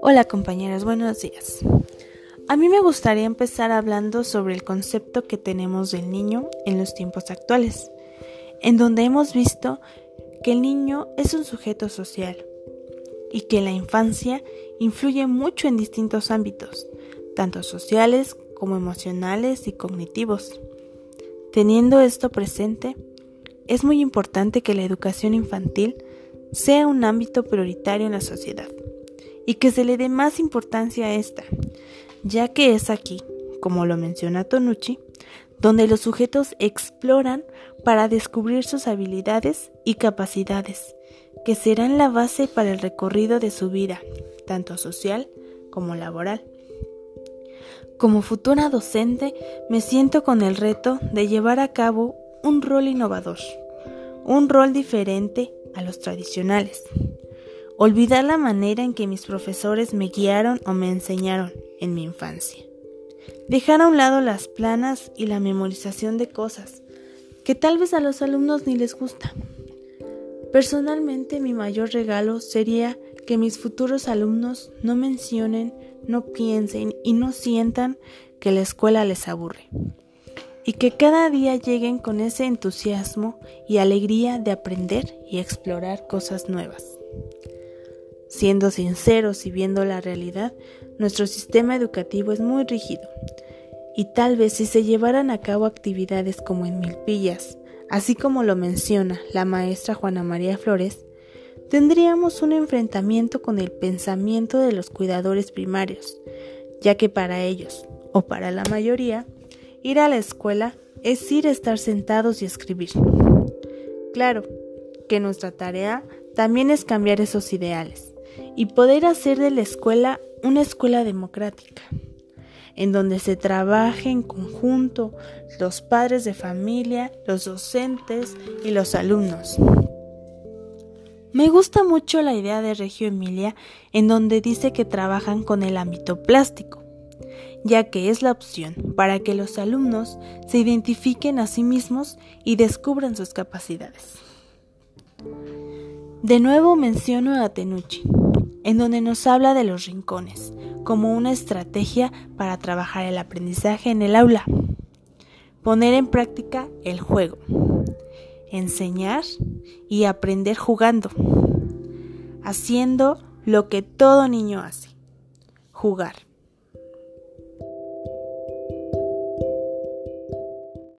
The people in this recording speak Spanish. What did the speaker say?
Hola compañeras, buenos días. A mí me gustaría empezar hablando sobre el concepto que tenemos del niño en los tiempos actuales, en donde hemos visto que el niño es un sujeto social y que la infancia influye mucho en distintos ámbitos, tanto sociales como emocionales y cognitivos. Teniendo esto presente, es muy importante que la educación infantil sea un ámbito prioritario en la sociedad y que se le dé más importancia a esta, ya que es aquí, como lo menciona Tonucci, donde los sujetos exploran para descubrir sus habilidades y capacidades, que serán la base para el recorrido de su vida, tanto social como laboral. Como futura docente, me siento con el reto de llevar a cabo un rol innovador, un rol diferente a los tradicionales, olvidar la manera en que mis profesores me guiaron o me enseñaron en mi infancia. Dejar a un lado las planas y la memorización de cosas que tal vez a los alumnos ni les gusta. Personalmente mi mayor regalo sería que mis futuros alumnos no mencionen, no piensen y no sientan que la escuela les aburre. Y que cada día lleguen con ese entusiasmo y alegría de aprender y explorar cosas nuevas. Siendo sinceros y viendo la realidad, nuestro sistema educativo es muy rígido y tal vez si se llevaran a cabo actividades como en Milpillas, así como lo menciona la maestra Juana María Flores, tendríamos un enfrentamiento con el pensamiento de los cuidadores primarios, ya que para ellos, o para la mayoría, ir a la escuela es ir a estar sentados y escribir. Claro que nuestra tarea también es cambiar esos ideales y poder hacer de la escuela una escuela democrática, en donde se trabaje en conjunto los padres de familia, los docentes y los alumnos. Me gusta mucho la idea de Regio Emilia en donde dice que trabajan con el ámbito plástico, ya que es la opción para que los alumnos se identifiquen a sí mismos y descubran sus capacidades. De nuevo menciono a Tenucci, en donde nos habla de los rincones como una estrategia para trabajar el aprendizaje en el aula, poner en práctica el juego, enseñar y aprender jugando, haciendo lo que todo niño hace, jugar.